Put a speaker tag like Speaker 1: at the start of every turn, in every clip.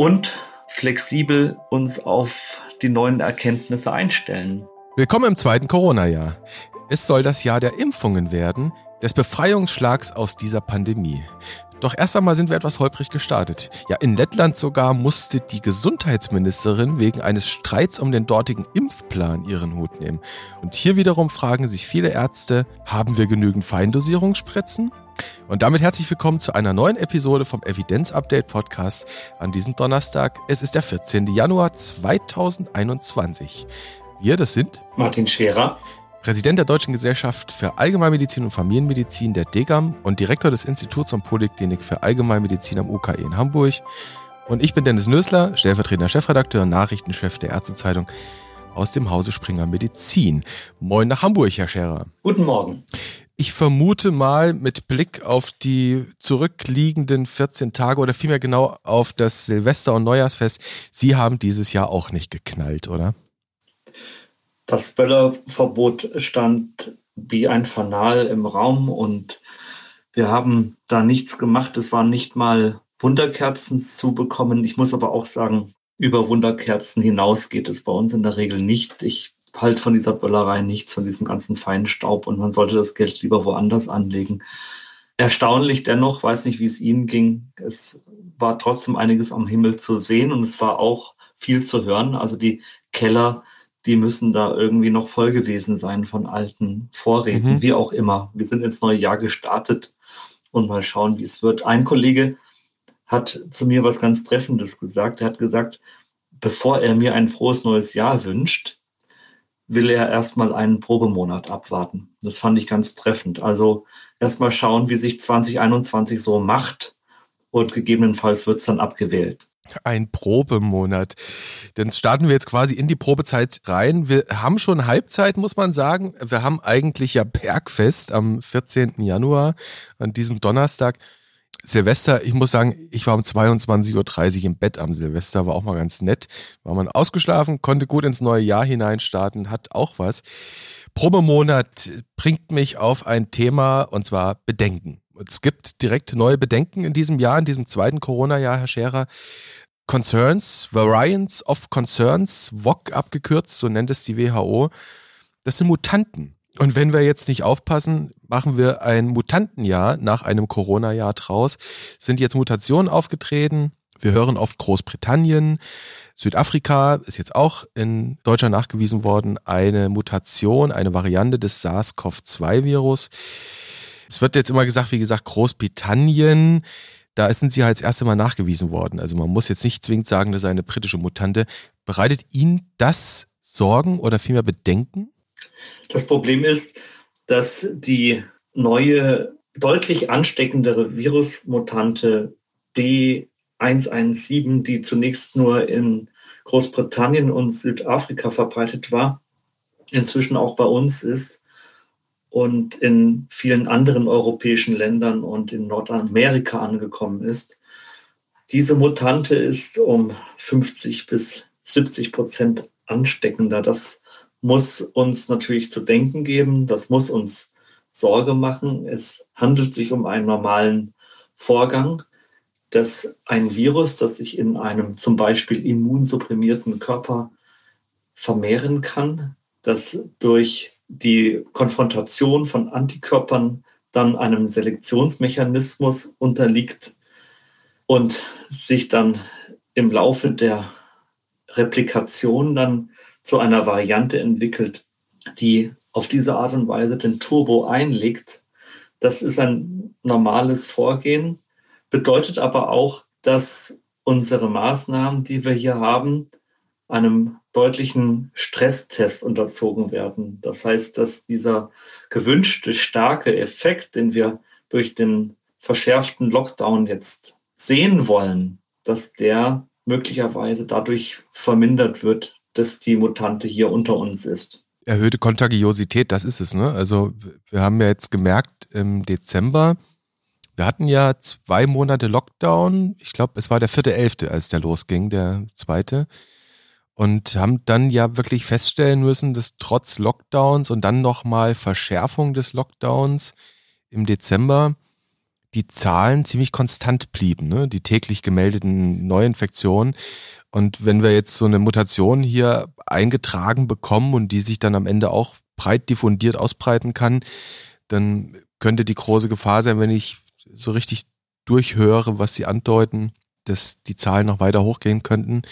Speaker 1: und flexibel uns auf die neuen Erkenntnisse einstellen.
Speaker 2: Willkommen im zweiten Corona-Jahr. Es soll das Jahr der Impfungen werden, des Befreiungsschlags aus dieser Pandemie. Doch erst einmal sind wir etwas holprig gestartet. Ja, in Lettland sogar musste die Gesundheitsministerin wegen eines Streits um den dortigen Impfplan ihren Hut nehmen. Und hier wiederum fragen sich viele Ärzte, haben wir genügend Feindosierungsspritzen? Und damit herzlich willkommen zu einer neuen Episode vom Evidenz Update Podcast an diesem Donnerstag. Es ist der 14. Januar 2021. Wir, das sind
Speaker 1: Martin Scherer,
Speaker 2: Präsident der Deutschen Gesellschaft für Allgemeinmedizin und Familienmedizin der DGAM und Direktor des Instituts und Poliklinik für Allgemeinmedizin am UKE in Hamburg. Und ich bin Dennis Nösler, stellvertretender Chefredakteur und Nachrichtenchef der Ärztezeitung aus dem Hause Springer Medizin. Moin nach Hamburg, Herr Scherer.
Speaker 1: Guten Morgen.
Speaker 2: Ich vermute mal mit Blick auf die zurückliegenden 14 Tage oder vielmehr genau auf das Silvester- und Neujahrsfest, Sie haben dieses Jahr auch nicht geknallt, oder?
Speaker 1: Das Böllerverbot stand wie ein Fanal im Raum und wir haben da nichts gemacht. Es waren nicht mal Wunderkerzen zu bekommen. Ich muss aber auch sagen, über Wunderkerzen hinaus geht es bei uns in der Regel nicht. Ich halte von dieser Böllerei nichts, von diesem ganzen feinen Staub und man sollte das Geld lieber woanders anlegen. Erstaunlich dennoch, weiß nicht, wie es Ihnen ging. Es war trotzdem einiges am Himmel zu sehen und es war auch viel zu hören. Also die Keller die müssen da irgendwie noch voll gewesen sein von alten Vorräten, mhm. wie auch immer. Wir sind ins neue Jahr gestartet und mal schauen, wie es wird. Ein Kollege hat zu mir was ganz Treffendes gesagt. Er hat gesagt, bevor er mir ein frohes neues Jahr wünscht, will er erstmal einen Probemonat abwarten. Das fand ich ganz treffend. Also erstmal schauen, wie sich 2021 so macht und gegebenenfalls wird es dann abgewählt.
Speaker 2: Ein Probemonat. Dann starten wir jetzt quasi in die Probezeit rein. Wir haben schon Halbzeit, muss man sagen. Wir haben eigentlich ja Bergfest am 14. Januar, an diesem Donnerstag. Silvester, ich muss sagen, ich war um 22.30 Uhr im Bett am Silvester, war auch mal ganz nett. War man ausgeschlafen, konnte gut ins neue Jahr hineinstarten, hat auch was. Probemonat bringt mich auf ein Thema und zwar Bedenken. Es gibt direkt neue Bedenken in diesem Jahr, in diesem zweiten Corona-Jahr, Herr Scherer. Concerns, Variants of Concerns, VOC abgekürzt, so nennt es die WHO. Das sind Mutanten. Und wenn wir jetzt nicht aufpassen, machen wir ein Mutantenjahr nach einem Corona-Jahr draus. Sind jetzt Mutationen aufgetreten? Wir hören oft Großbritannien, Südafrika ist jetzt auch in Deutschland nachgewiesen worden, eine Mutation, eine Variante des SARS-CoV-2-Virus. Es wird jetzt immer gesagt, wie gesagt, Großbritannien, da sind sie halt das erste Mal nachgewiesen worden. Also man muss jetzt nicht zwingend sagen, das ist eine britische Mutante. Bereitet Ihnen das Sorgen oder vielmehr Bedenken?
Speaker 1: Das Problem ist, dass die neue, deutlich ansteckendere Virusmutante B117, die zunächst nur in Großbritannien und Südafrika verbreitet war, inzwischen auch bei uns ist und in vielen anderen europäischen Ländern und in Nordamerika angekommen ist. Diese Mutante ist um 50 bis 70 Prozent ansteckender. Das muss uns natürlich zu denken geben. Das muss uns Sorge machen. Es handelt sich um einen normalen Vorgang, dass ein Virus, das sich in einem zum Beispiel immunsupprimierten Körper vermehren kann, das durch die Konfrontation von Antikörpern dann einem Selektionsmechanismus unterliegt und sich dann im Laufe der Replikation dann zu einer Variante entwickelt, die auf diese Art und Weise den Turbo einlegt. Das ist ein normales Vorgehen, bedeutet aber auch, dass unsere Maßnahmen, die wir hier haben, einem deutlichen Stresstest unterzogen werden. Das heißt, dass dieser gewünschte starke Effekt, den wir durch den verschärften Lockdown jetzt sehen wollen, dass der möglicherweise dadurch vermindert wird, dass die Mutante hier unter uns ist.
Speaker 2: Erhöhte Kontagiosität, das ist es. Ne? Also wir haben ja jetzt gemerkt im Dezember, wir hatten ja zwei Monate Lockdown. Ich glaube, es war der vierte Elfte, als der losging, der zweite und haben dann ja wirklich feststellen müssen, dass trotz Lockdowns und dann nochmal Verschärfung des Lockdowns im Dezember die Zahlen ziemlich konstant blieben, ne? die täglich gemeldeten Neuinfektionen. Und wenn wir jetzt so eine Mutation hier eingetragen bekommen und die sich dann am Ende auch breit diffundiert ausbreiten kann, dann könnte die große Gefahr sein, wenn ich so richtig durchhöre, was sie andeuten, dass die Zahlen noch weiter hochgehen könnten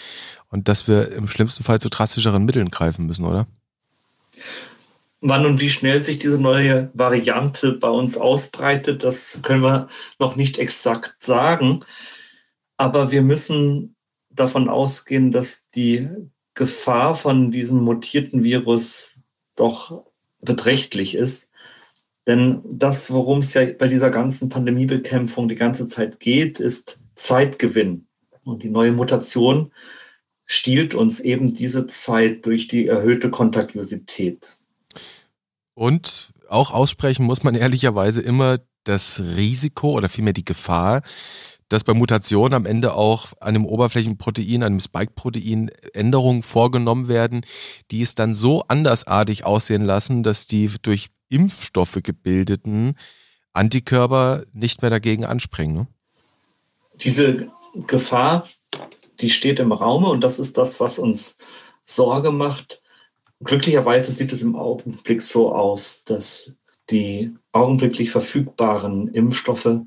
Speaker 2: und dass wir im schlimmsten Fall zu drastischeren Mitteln greifen müssen, oder?
Speaker 1: Wann und wie schnell sich diese neue Variante bei uns ausbreitet, das können wir noch nicht exakt sagen. Aber wir müssen davon ausgehen, dass die Gefahr von diesem mutierten Virus doch beträchtlich ist. Denn das, worum es ja bei dieser ganzen Pandemiebekämpfung die ganze Zeit geht, ist Zeitgewinn. Und die neue Mutation stiehlt uns eben diese Zeit durch die erhöhte Kontagiosität.
Speaker 2: Und auch aussprechen muss man ehrlicherweise immer das Risiko oder vielmehr die Gefahr, dass bei Mutationen am Ende auch an dem Oberflächenprotein, an dem Spike-Protein Änderungen vorgenommen werden, die es dann so andersartig aussehen lassen, dass die durch Impfstoffe gebildeten Antikörper nicht mehr dagegen anspringen. Ne?
Speaker 1: Diese Gefahr, die steht im Raume und das ist das, was uns Sorge macht. Glücklicherweise sieht es im Augenblick so aus, dass die augenblicklich verfügbaren Impfstoffe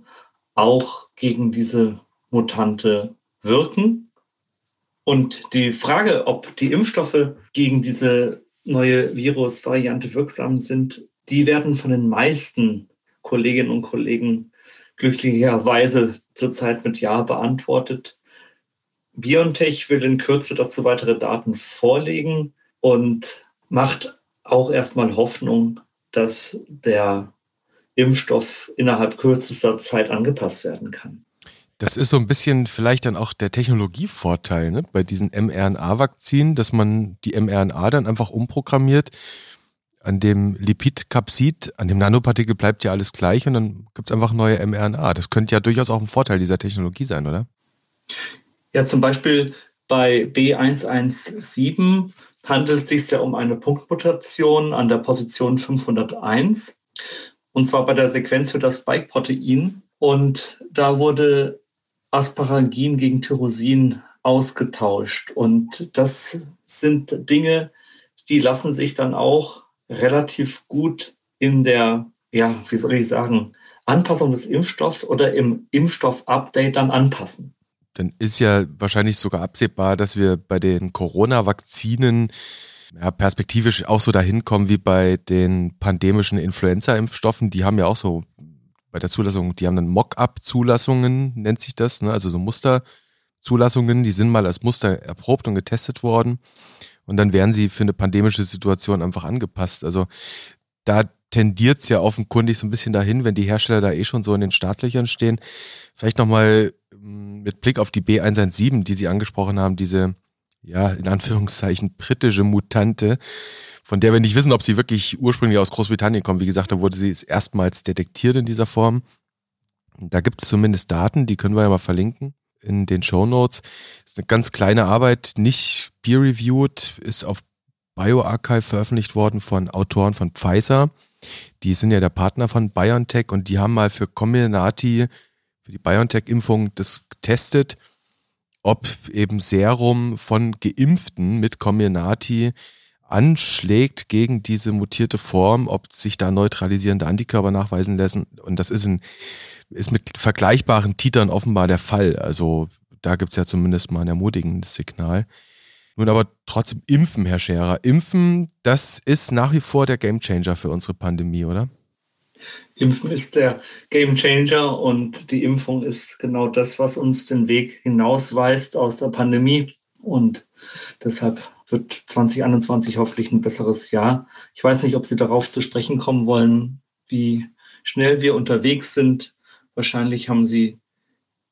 Speaker 1: auch gegen diese Mutante wirken. Und die Frage, ob die Impfstoffe gegen diese neue Virusvariante wirksam sind, die werden von den meisten Kolleginnen und Kollegen glücklicherweise zurzeit mit Ja beantwortet. BioNTech will in Kürze dazu weitere Daten vorlegen und macht auch erstmal Hoffnung, dass der Impfstoff innerhalb kürzester Zeit angepasst werden kann.
Speaker 2: Das ist so ein bisschen vielleicht dann auch der Technologievorteil ne? bei diesen mRNA-Vakzinen, dass man die mRNA dann einfach umprogrammiert. An dem Lipidkapsid, an dem Nanopartikel bleibt ja alles gleich und dann gibt es einfach neue mRNA. Das könnte ja durchaus auch ein Vorteil dieser Technologie sein, oder?
Speaker 1: Ja, zum Beispiel bei B117 handelt es sich ja um eine Punktmutation an der Position 501 und zwar bei der Sequenz für das Spike-Protein. Und da wurde Asparagin gegen Tyrosin ausgetauscht. Und das sind Dinge, die lassen sich dann auch relativ gut in der, ja, wie soll ich sagen, Anpassung des Impfstoffs oder im Impfstoff-Update dann anpassen.
Speaker 2: Dann ist ja wahrscheinlich sogar absehbar, dass wir bei den Corona-Vakzinen ja, perspektivisch auch so dahin kommen wie bei den pandemischen Influenza-Impfstoffen. Die haben ja auch so bei der Zulassung, die haben dann Mock-up-Zulassungen, nennt sich das, ne? also so Musterzulassungen, die sind mal als Muster erprobt und getestet worden. Und dann werden sie für eine pandemische Situation einfach angepasst. Also da tendiert es ja offenkundig so ein bisschen dahin, wenn die Hersteller da eh schon so in den Startlöchern stehen. Vielleicht nochmal mm, mit Blick auf die B117, die Sie angesprochen haben, diese ja, in Anführungszeichen britische Mutante, von der wir nicht wissen, ob sie wirklich ursprünglich aus Großbritannien kommt. Wie gesagt, da wurde sie erstmals detektiert in dieser Form. Da gibt es zumindest Daten, die können wir ja mal verlinken in den Show Notes. Ist eine ganz kleine Arbeit, nicht peer-reviewed, ist auf BioArchive veröffentlicht worden von Autoren von Pfizer. Die sind ja der Partner von BioNTech und die haben mal für Comirnaty, für die BioNTech-Impfung das getestet ob eben Serum von Geimpften mit Comirnaty anschlägt gegen diese mutierte Form, ob sich da neutralisierende Antikörper nachweisen lassen. Und das ist, ein, ist mit vergleichbaren Titern offenbar der Fall. Also da gibt's ja zumindest mal ein ermutigendes Signal. Nun aber trotzdem Impfen, Herr Scherer. Impfen, das ist nach wie vor der Gamechanger für unsere Pandemie, oder?
Speaker 1: Impfen ist der Game Changer und die Impfung ist genau das, was uns den Weg hinausweist aus der Pandemie. Und deshalb wird 2021 hoffentlich ein besseres Jahr. Ich weiß nicht, ob Sie darauf zu sprechen kommen wollen, wie schnell wir unterwegs sind. Wahrscheinlich haben Sie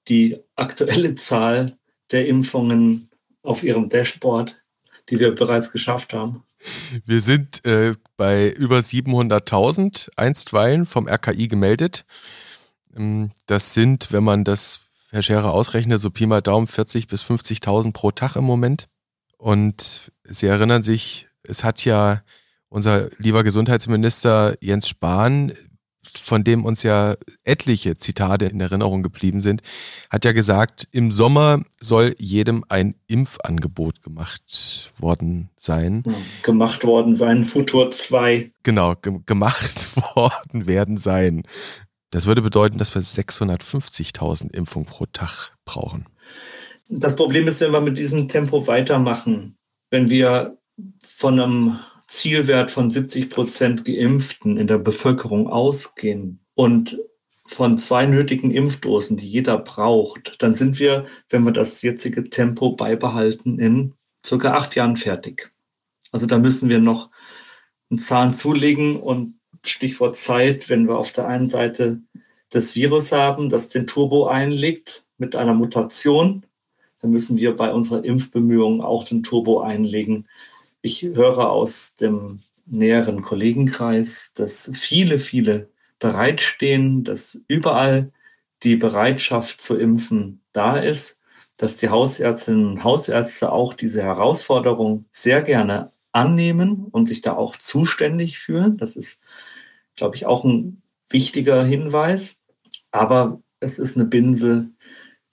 Speaker 1: die aktuelle Zahl der Impfungen auf Ihrem Dashboard, die wir bereits geschafft haben.
Speaker 2: Wir sind äh, bei über 700.000 einstweilen vom RKI gemeldet. Ähm, das sind, wenn man das, Herr Scherer, ausrechnet, so Pi mal Daumen 40.000 bis 50.000 pro Tag im Moment. Und Sie erinnern sich, es hat ja unser lieber Gesundheitsminister Jens Spahn von dem uns ja etliche Zitate in Erinnerung geblieben sind, hat ja gesagt, im Sommer soll jedem ein Impfangebot gemacht worden sein.
Speaker 1: Gemacht worden sein, Futur 2.
Speaker 2: Genau, ge gemacht worden werden sein. Das würde bedeuten, dass wir 650.000 Impfungen pro Tag brauchen.
Speaker 1: Das Problem ist, wenn wir mit diesem Tempo weitermachen, wenn wir von einem Zielwert von 70 Prozent Geimpften in der Bevölkerung ausgehen und von zwei nötigen Impfdosen, die jeder braucht, dann sind wir, wenn wir das jetzige Tempo beibehalten, in circa acht Jahren fertig. Also da müssen wir noch einen Zahn zulegen und Stichwort Zeit, wenn wir auf der einen Seite das Virus haben, das den Turbo einlegt mit einer Mutation, dann müssen wir bei unserer Impfbemühungen auch den Turbo einlegen, ich höre aus dem näheren Kollegenkreis, dass viele, viele bereitstehen, dass überall die Bereitschaft zu impfen da ist, dass die Hausärztinnen und Hausärzte auch diese Herausforderung sehr gerne annehmen und sich da auch zuständig fühlen. Das ist, glaube ich, auch ein wichtiger Hinweis. Aber es ist eine Binse,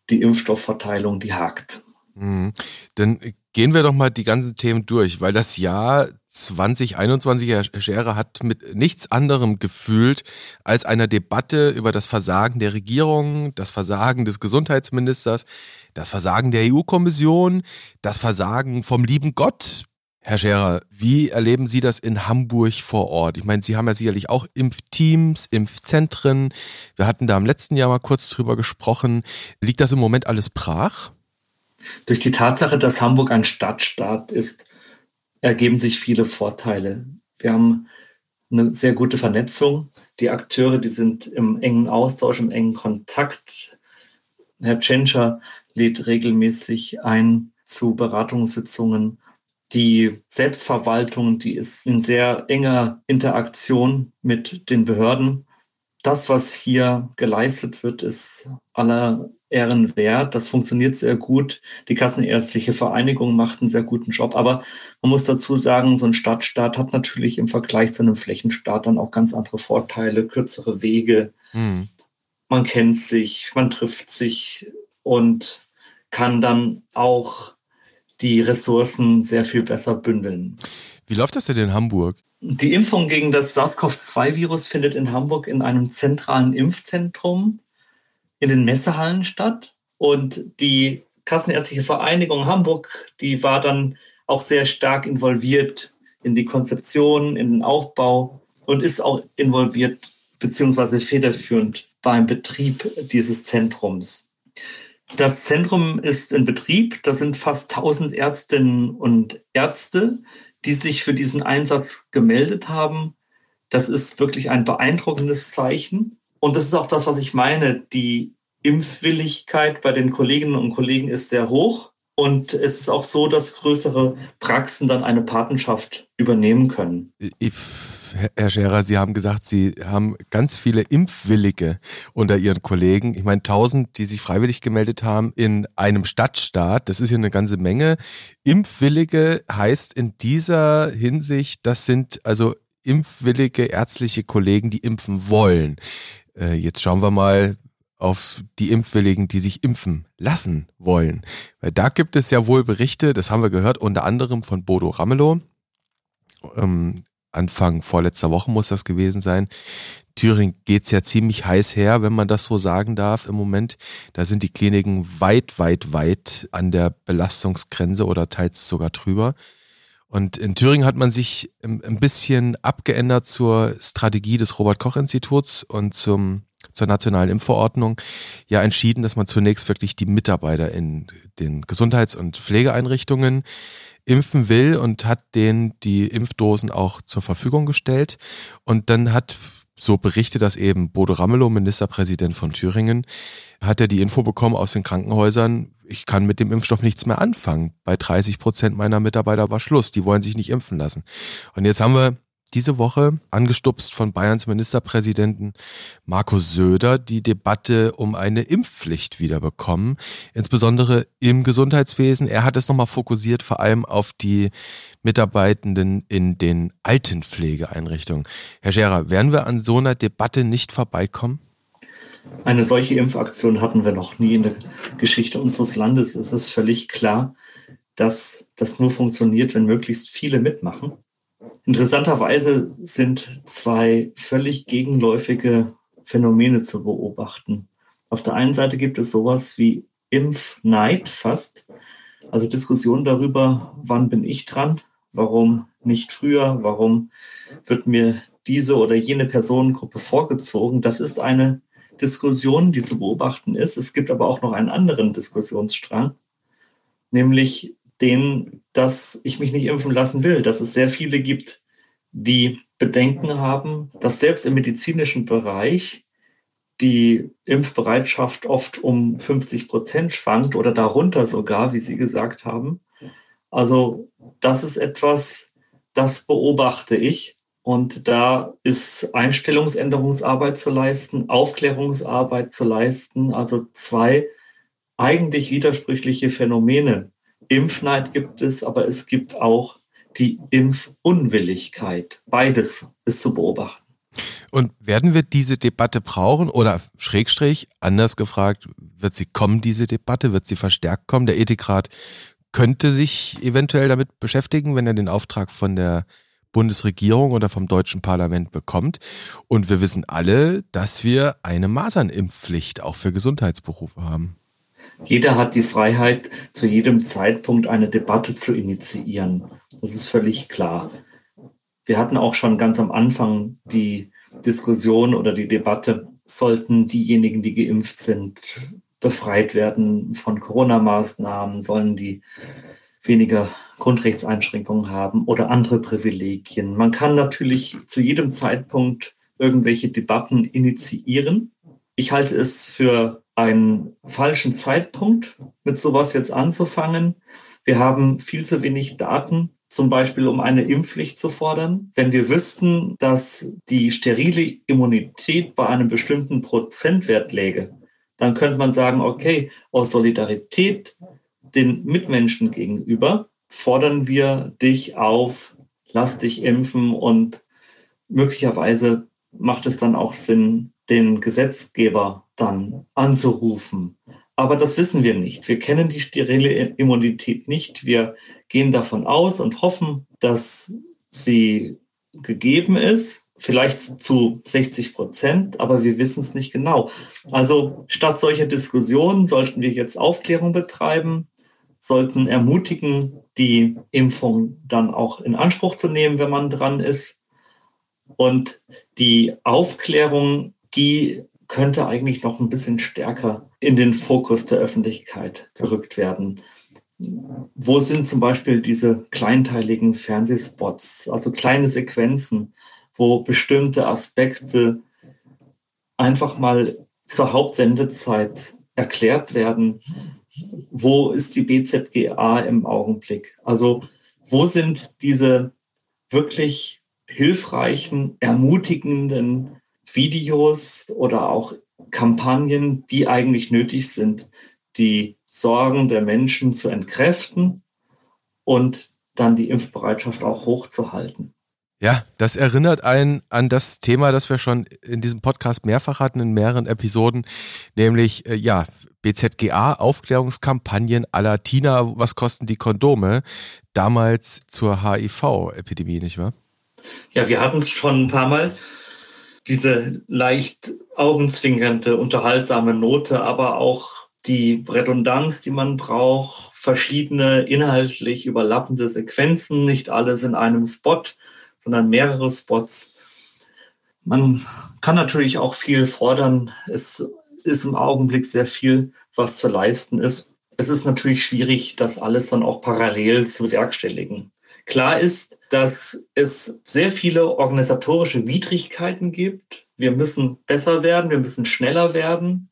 Speaker 1: die Impfstoffverteilung, die hakt.
Speaker 2: Mhm. Dann gehen wir doch mal die ganzen Themen durch, weil das Jahr 2021, Herr Scherer, hat mit nichts anderem gefühlt als einer Debatte über das Versagen der Regierung, das Versagen des Gesundheitsministers, das Versagen der EU-Kommission, das Versagen vom lieben Gott. Herr Scherer, wie erleben Sie das in Hamburg vor Ort? Ich meine, Sie haben ja sicherlich auch Impfteams, Impfzentren. Wir hatten da im letzten Jahr mal kurz drüber gesprochen. Liegt das im Moment alles brach?
Speaker 1: Durch die Tatsache, dass Hamburg ein Stadtstaat ist, ergeben sich viele Vorteile. Wir haben eine sehr gute Vernetzung. Die Akteure, die sind im engen Austausch, im engen Kontakt. Herr Tschentscher lädt regelmäßig ein zu Beratungssitzungen. Die Selbstverwaltung, die ist in sehr enger Interaktion mit den Behörden. Das, was hier geleistet wird, ist aller Ehren wert. Das funktioniert sehr gut. Die Kassenärztliche Vereinigung macht einen sehr guten Job. Aber man muss dazu sagen, so ein Stadtstaat hat natürlich im Vergleich zu einem Flächenstaat dann auch ganz andere Vorteile, kürzere Wege. Mhm. Man kennt sich, man trifft sich und kann dann auch die Ressourcen sehr viel besser bündeln.
Speaker 2: Wie läuft das denn in Hamburg?
Speaker 1: Die Impfung gegen das SARS-CoV-2-Virus findet in Hamburg in einem zentralen Impfzentrum in den Messehallen statt. Und die Kassenärztliche Vereinigung Hamburg, die war dann auch sehr stark involviert in die Konzeption, in den Aufbau und ist auch involviert beziehungsweise federführend beim Betrieb dieses Zentrums. Das Zentrum ist in Betrieb. Da sind fast 1000 Ärztinnen und Ärzte, die sich für diesen Einsatz gemeldet haben. Das ist wirklich ein beeindruckendes Zeichen. Und das ist auch das, was ich meine. Die Impfwilligkeit bei den Kolleginnen und Kollegen ist sehr hoch. Und es ist auch so, dass größere Praxen dann eine Patenschaft übernehmen können.
Speaker 2: Herr Scherer, Sie haben gesagt, Sie haben ganz viele Impfwillige unter Ihren Kollegen. Ich meine, 1000, die sich freiwillig gemeldet haben in einem Stadtstaat. Das ist ja eine ganze Menge. Impfwillige heißt in dieser Hinsicht, das sind also impfwillige ärztliche Kollegen, die impfen wollen. Äh, jetzt schauen wir mal auf die Impfwilligen, die sich impfen lassen wollen. Weil da gibt es ja wohl Berichte, das haben wir gehört, unter anderem von Bodo Ramelow. Ähm, Anfang vorletzter Woche muss das gewesen sein. Thüringen geht's ja ziemlich heiß her, wenn man das so sagen darf im Moment. Da sind die Kliniken weit, weit, weit an der Belastungsgrenze oder teils sogar drüber. Und in Thüringen hat man sich ein bisschen abgeändert zur Strategie des Robert Koch Instituts und zum, zur nationalen Impfverordnung ja entschieden, dass man zunächst wirklich die Mitarbeiter in den Gesundheits- und Pflegeeinrichtungen impfen will und hat denen die Impfdosen auch zur Verfügung gestellt. Und dann hat so berichtet das eben Bodo Ramelow, Ministerpräsident von Thüringen, hat er die Info bekommen aus den Krankenhäusern, ich kann mit dem Impfstoff nichts mehr anfangen. Bei 30 Prozent meiner Mitarbeiter war Schluss, die wollen sich nicht impfen lassen. Und jetzt haben wir diese Woche, angestupst von Bayerns Ministerpräsidenten Markus Söder, die Debatte um eine Impfpflicht wiederbekommen, insbesondere im Gesundheitswesen. Er hat es nochmal fokussiert, vor allem auf die Mitarbeitenden in den Altenpflegeeinrichtungen. Herr Scherer, werden wir an so einer Debatte nicht vorbeikommen?
Speaker 1: Eine solche Impfaktion hatten wir noch nie in der Geschichte unseres Landes. Es ist völlig klar, dass das nur funktioniert, wenn möglichst viele mitmachen. Interessanterweise sind zwei völlig gegenläufige Phänomene zu beobachten. Auf der einen Seite gibt es sowas wie Impfneid fast, also Diskussionen darüber, wann bin ich dran, warum nicht früher, warum wird mir diese oder jene Personengruppe vorgezogen. Das ist eine Diskussion, die zu beobachten ist. Es gibt aber auch noch einen anderen Diskussionsstrang, nämlich den, dass ich mich nicht impfen lassen will, dass es sehr viele gibt, die Bedenken haben, dass selbst im medizinischen Bereich die Impfbereitschaft oft um 50 Prozent schwankt oder darunter sogar, wie Sie gesagt haben. Also das ist etwas, das beobachte ich. Und da ist Einstellungsänderungsarbeit zu leisten, Aufklärungsarbeit zu leisten, also zwei eigentlich widersprüchliche Phänomene. Impfneid gibt es, aber es gibt auch die Impfunwilligkeit. Beides ist zu beobachten.
Speaker 2: Und werden wir diese Debatte brauchen oder Schrägstrich, anders gefragt, wird sie kommen, diese Debatte, wird sie verstärkt kommen? Der Ethikrat könnte sich eventuell damit beschäftigen, wenn er den Auftrag von der Bundesregierung oder vom deutschen Parlament bekommt. Und wir wissen alle, dass wir eine Masernimpfpflicht auch für Gesundheitsberufe haben.
Speaker 1: Jeder hat die Freiheit, zu jedem Zeitpunkt eine Debatte zu initiieren. Das ist völlig klar. Wir hatten auch schon ganz am Anfang die Diskussion oder die Debatte, sollten diejenigen, die geimpft sind, befreit werden von Corona-Maßnahmen, sollen die weniger Grundrechtseinschränkungen haben oder andere Privilegien. Man kann natürlich zu jedem Zeitpunkt irgendwelche Debatten initiieren. Ich halte es für einen falschen Zeitpunkt, mit sowas jetzt anzufangen. Wir haben viel zu wenig Daten, zum Beispiel um eine Impfpflicht zu fordern. Wenn wir wüssten, dass die sterile Immunität bei einem bestimmten Prozentwert läge, dann könnte man sagen, okay, aus Solidarität den Mitmenschen gegenüber fordern wir dich auf, lass dich impfen und möglicherweise macht es dann auch Sinn, den Gesetzgeber dann anzurufen. Aber das wissen wir nicht. Wir kennen die sterile Immunität nicht. Wir gehen davon aus und hoffen, dass sie gegeben ist, vielleicht zu 60 Prozent, aber wir wissen es nicht genau. Also statt solcher Diskussionen sollten wir jetzt Aufklärung betreiben, sollten ermutigen, die Impfung dann auch in Anspruch zu nehmen, wenn man dran ist. Und die Aufklärung, die könnte eigentlich noch ein bisschen stärker in den Fokus der Öffentlichkeit gerückt werden. Wo sind zum Beispiel diese kleinteiligen Fernsehspots, also kleine Sequenzen, wo bestimmte Aspekte einfach mal zur Hauptsendezeit erklärt werden? Wo ist die BZGA im Augenblick? Also wo sind diese wirklich hilfreichen, ermutigenden Videos oder auch Kampagnen, die eigentlich nötig sind, die Sorgen der Menschen zu entkräften und dann die Impfbereitschaft auch hochzuhalten.
Speaker 2: Ja, das erinnert einen an das Thema, das wir schon in diesem Podcast mehrfach hatten, in mehreren Episoden, nämlich äh, ja, BZGA, Aufklärungskampagnen aller Tina, was kosten die Kondome, damals zur HIV-Epidemie, nicht wahr?
Speaker 1: Ja, wir hatten es schon ein paar Mal diese leicht augenzwinkernde, unterhaltsame Note, aber auch die Redundanz, die man braucht, verschiedene inhaltlich überlappende Sequenzen, nicht alles in einem Spot, sondern mehrere Spots. Man kann natürlich auch viel fordern. Es ist im Augenblick sehr viel, was zu leisten ist. Es ist natürlich schwierig, das alles dann auch parallel zu bewerkstelligen. Klar ist, dass es sehr viele organisatorische Widrigkeiten gibt. Wir müssen besser werden, wir müssen schneller werden.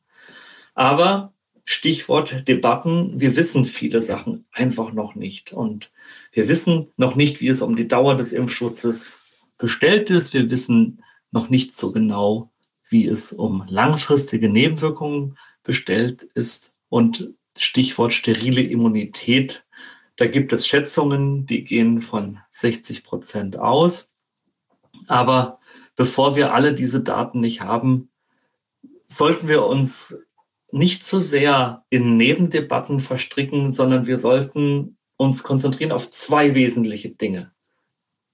Speaker 1: Aber Stichwort Debatten, wir wissen viele Sachen einfach noch nicht. Und wir wissen noch nicht, wie es um die Dauer des Impfschutzes bestellt ist. Wir wissen noch nicht so genau, wie es um langfristige Nebenwirkungen bestellt ist. Und Stichwort sterile Immunität. Da gibt es Schätzungen, die gehen von 60 Prozent aus. Aber bevor wir alle diese Daten nicht haben, sollten wir uns nicht zu sehr in Nebendebatten verstricken, sondern wir sollten uns konzentrieren auf zwei wesentliche Dinge.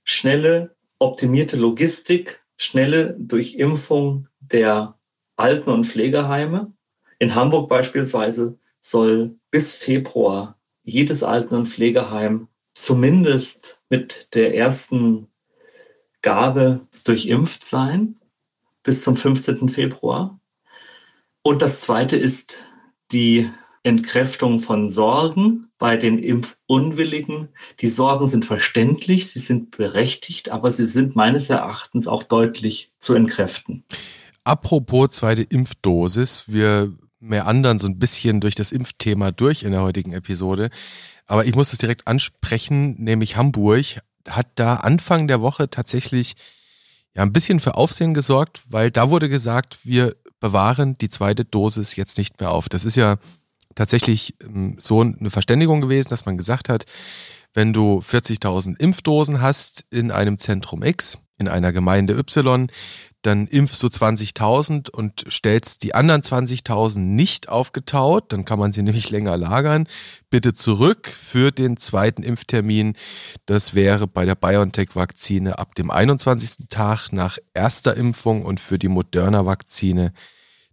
Speaker 1: Schnelle, optimierte Logistik, schnelle Durchimpfung der Alten- und Pflegeheime. In Hamburg beispielsweise soll bis Februar jedes Alten- und Pflegeheim zumindest mit der ersten Gabe durchimpft sein, bis zum 15. Februar. Und das Zweite ist die Entkräftung von Sorgen bei den Impfunwilligen. Die Sorgen sind verständlich, sie sind berechtigt, aber sie sind meines Erachtens auch deutlich zu entkräften.
Speaker 2: Apropos zweite Impfdosis, wir meandern so ein bisschen durch das Impfthema durch in der heutigen Episode. Aber ich muss es direkt ansprechen, nämlich Hamburg hat da Anfang der Woche tatsächlich ja ein bisschen für Aufsehen gesorgt, weil da wurde gesagt, wir bewahren die zweite Dosis jetzt nicht mehr auf. Das ist ja tatsächlich ähm, so eine Verständigung gewesen, dass man gesagt hat, wenn du 40.000 Impfdosen hast in einem Zentrum X, in einer Gemeinde Y, dann impfst du 20.000 und stellst die anderen 20.000 nicht aufgetaut, dann kann man sie nämlich länger lagern. Bitte zurück für den zweiten Impftermin. Das wäre bei der BioNTech-Vakzine ab dem 21. Tag nach erster Impfung und für die Moderna-Vakzine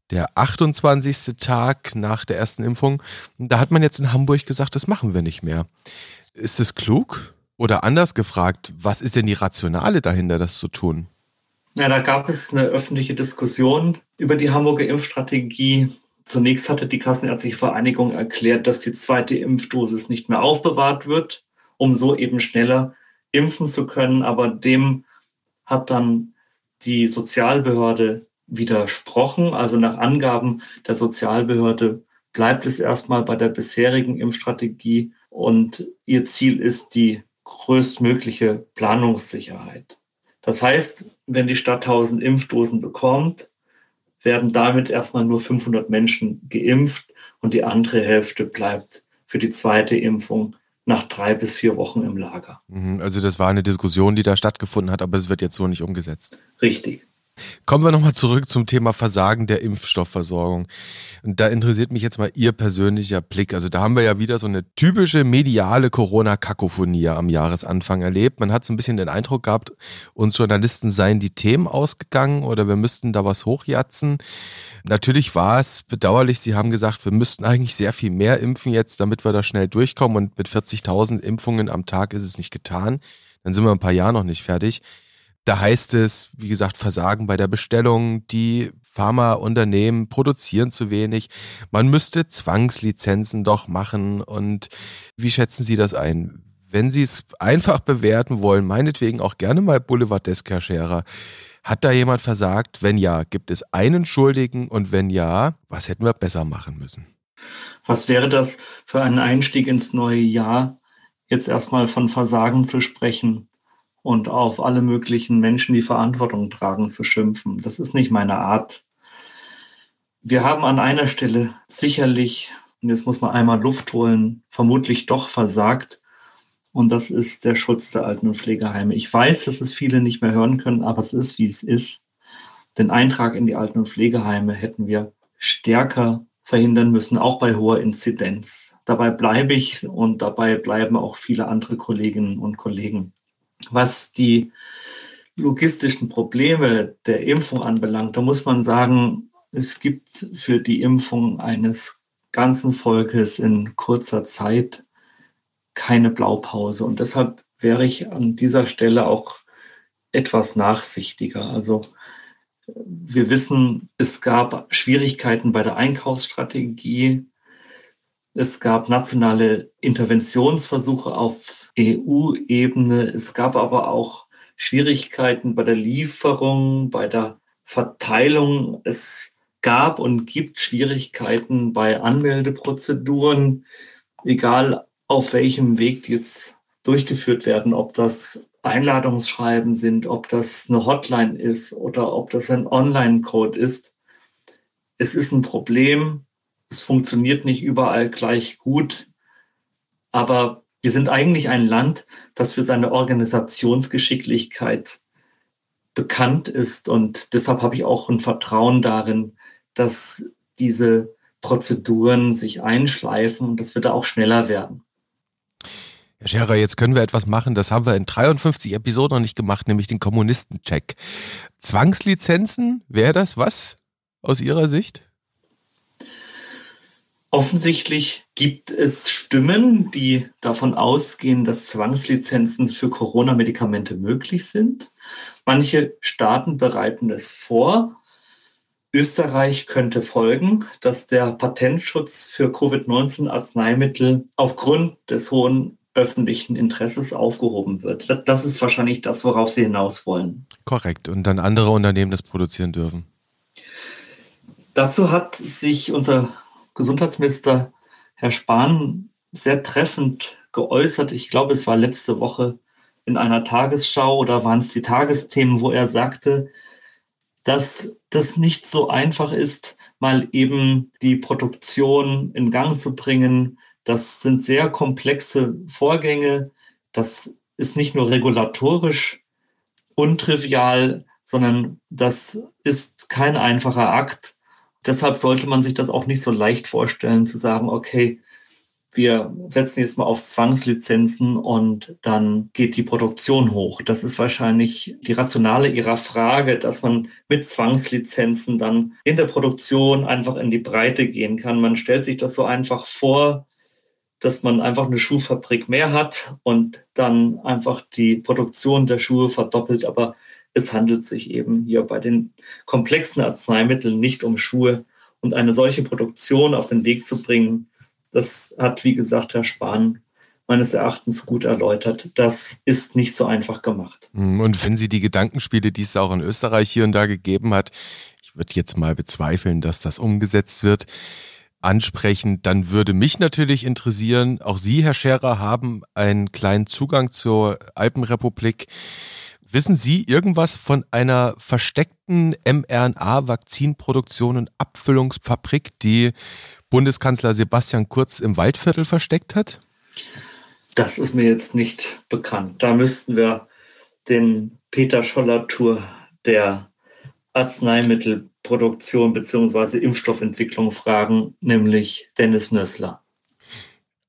Speaker 2: der 28. Tag nach der ersten Impfung. Da hat man jetzt in Hamburg gesagt, das machen wir nicht mehr. Ist es klug? Oder anders gefragt, was ist denn die Rationale dahinter, das zu tun?
Speaker 1: Ja, da gab es eine öffentliche Diskussion über die Hamburger Impfstrategie. Zunächst hatte die Kassenärztliche Vereinigung erklärt, dass die zweite Impfdosis nicht mehr aufbewahrt wird, um so eben schneller impfen zu können. Aber dem hat dann die Sozialbehörde widersprochen. Also nach Angaben der Sozialbehörde bleibt es erstmal bei der bisherigen Impfstrategie und ihr Ziel ist die größtmögliche Planungssicherheit. Das heißt, wenn die Stadt 1000 Impfdosen bekommt, werden damit erstmal nur 500 Menschen geimpft und die andere Hälfte bleibt für die zweite Impfung nach drei bis vier Wochen im Lager.
Speaker 2: Mhm, also das war eine Diskussion, die da stattgefunden hat, aber es wird jetzt so nicht umgesetzt.
Speaker 1: Richtig.
Speaker 2: Kommen wir nochmal zurück zum Thema Versagen der Impfstoffversorgung. Und da interessiert mich jetzt mal Ihr persönlicher Blick. Also da haben wir ja wieder so eine typische mediale Corona-Kakophonie am Jahresanfang erlebt. Man hat so ein bisschen den Eindruck gehabt, uns Journalisten seien die Themen ausgegangen oder wir müssten da was hochjatzen. Natürlich war es bedauerlich. Sie haben gesagt, wir müssten eigentlich sehr viel mehr impfen jetzt, damit wir da schnell durchkommen. Und mit 40.000 Impfungen am Tag ist es nicht getan. Dann sind wir ein paar Jahre noch nicht fertig. Da heißt es, wie gesagt, Versagen bei der Bestellung. Die Pharmaunternehmen produzieren zu wenig. Man müsste Zwangslizenzen doch machen. Und wie schätzen Sie das ein? Wenn Sie es einfach bewerten wollen, meinetwegen auch gerne mal Boulevardesk, Herr Scherer. Hat da jemand versagt? Wenn ja, gibt es einen Schuldigen? Und wenn ja, was hätten wir besser machen müssen?
Speaker 1: Was wäre das für einen Einstieg ins neue Jahr, jetzt erstmal von Versagen zu sprechen? Und auf alle möglichen Menschen, die Verantwortung tragen, zu schimpfen. Das ist nicht meine Art. Wir haben an einer Stelle sicherlich, und jetzt muss man einmal Luft holen, vermutlich doch versagt. Und das ist der Schutz der Alten- und Pflegeheime. Ich weiß, dass es viele nicht mehr hören können, aber es ist, wie es ist. Den Eintrag in die Alten- und Pflegeheime hätten wir stärker verhindern müssen, auch bei hoher Inzidenz. Dabei bleibe ich und dabei bleiben auch viele andere Kolleginnen und Kollegen. Was die logistischen Probleme der Impfung anbelangt, da muss man sagen, es gibt für die Impfung eines ganzen Volkes in kurzer Zeit keine Blaupause. Und deshalb wäre ich an dieser Stelle auch etwas nachsichtiger. Also wir wissen, es gab Schwierigkeiten bei der Einkaufsstrategie. Es gab nationale Interventionsversuche auf EU-Ebene. Es gab aber auch Schwierigkeiten bei der Lieferung, bei der Verteilung. Es gab und gibt Schwierigkeiten bei Anmeldeprozeduren, egal auf welchem Weg die jetzt durchgeführt werden, ob das Einladungsschreiben sind, ob das eine Hotline ist oder ob das ein Online-Code ist. Es ist ein Problem. Es funktioniert nicht überall gleich gut. Aber wir sind eigentlich ein Land, das für seine Organisationsgeschicklichkeit bekannt ist. Und deshalb habe ich auch ein Vertrauen darin, dass diese Prozeduren sich einschleifen und dass wir da auch schneller werden.
Speaker 2: Herr Scherer, jetzt können wir etwas machen, das haben wir in 53 Episoden noch nicht gemacht, nämlich den Kommunistencheck. Zwangslizenzen, wäre das was aus Ihrer Sicht?
Speaker 1: Offensichtlich gibt es Stimmen, die davon ausgehen, dass Zwangslizenzen für Corona-Medikamente möglich sind. Manche Staaten bereiten es vor. Österreich könnte folgen, dass der Patentschutz für Covid-19-Arzneimittel aufgrund des hohen öffentlichen Interesses aufgehoben wird. Das ist wahrscheinlich das, worauf Sie hinaus wollen.
Speaker 2: Korrekt. Und dann andere Unternehmen das produzieren dürfen.
Speaker 1: Dazu hat sich unser Gesundheitsminister Herr Spahn sehr treffend geäußert. Ich glaube, es war letzte Woche in einer Tagesschau oder waren es die Tagesthemen, wo er sagte, dass das nicht so einfach ist, mal eben die Produktion in Gang zu bringen. Das sind sehr komplexe Vorgänge. Das ist nicht nur regulatorisch untrivial, sondern das ist kein einfacher Akt. Deshalb sollte man sich das auch nicht so leicht vorstellen, zu sagen, okay, wir setzen jetzt mal auf Zwangslizenzen und dann geht die Produktion hoch. Das ist wahrscheinlich die Rationale Ihrer Frage, dass man mit Zwangslizenzen dann in der Produktion einfach in die Breite gehen kann. Man stellt sich das so einfach vor, dass man einfach eine Schuhfabrik mehr hat und dann einfach die Produktion der Schuhe verdoppelt. Aber es handelt sich eben hier bei den komplexen Arzneimitteln nicht um Schuhe. Und eine solche Produktion auf den Weg zu bringen, das hat, wie gesagt, Herr Spahn meines Erachtens gut erläutert. Das ist nicht so einfach gemacht.
Speaker 2: Hm, und wenn Sie die Gedankenspiele, die es auch in Österreich hier und da gegeben hat, ich würde jetzt mal bezweifeln, dass das umgesetzt wird, ansprechen, dann würde mich natürlich interessieren, auch Sie, Herr Scherer, haben einen kleinen Zugang zur Alpenrepublik. Wissen Sie irgendwas von einer versteckten mRNA-Vakzinproduktion und Abfüllungsfabrik, die Bundeskanzler Sebastian Kurz im Waldviertel versteckt hat?
Speaker 1: Das ist mir jetzt nicht bekannt. Da müssten wir den Peter Scholler-Tour der Arzneimittelproduktion bzw. Impfstoffentwicklung fragen, nämlich Dennis Nössler.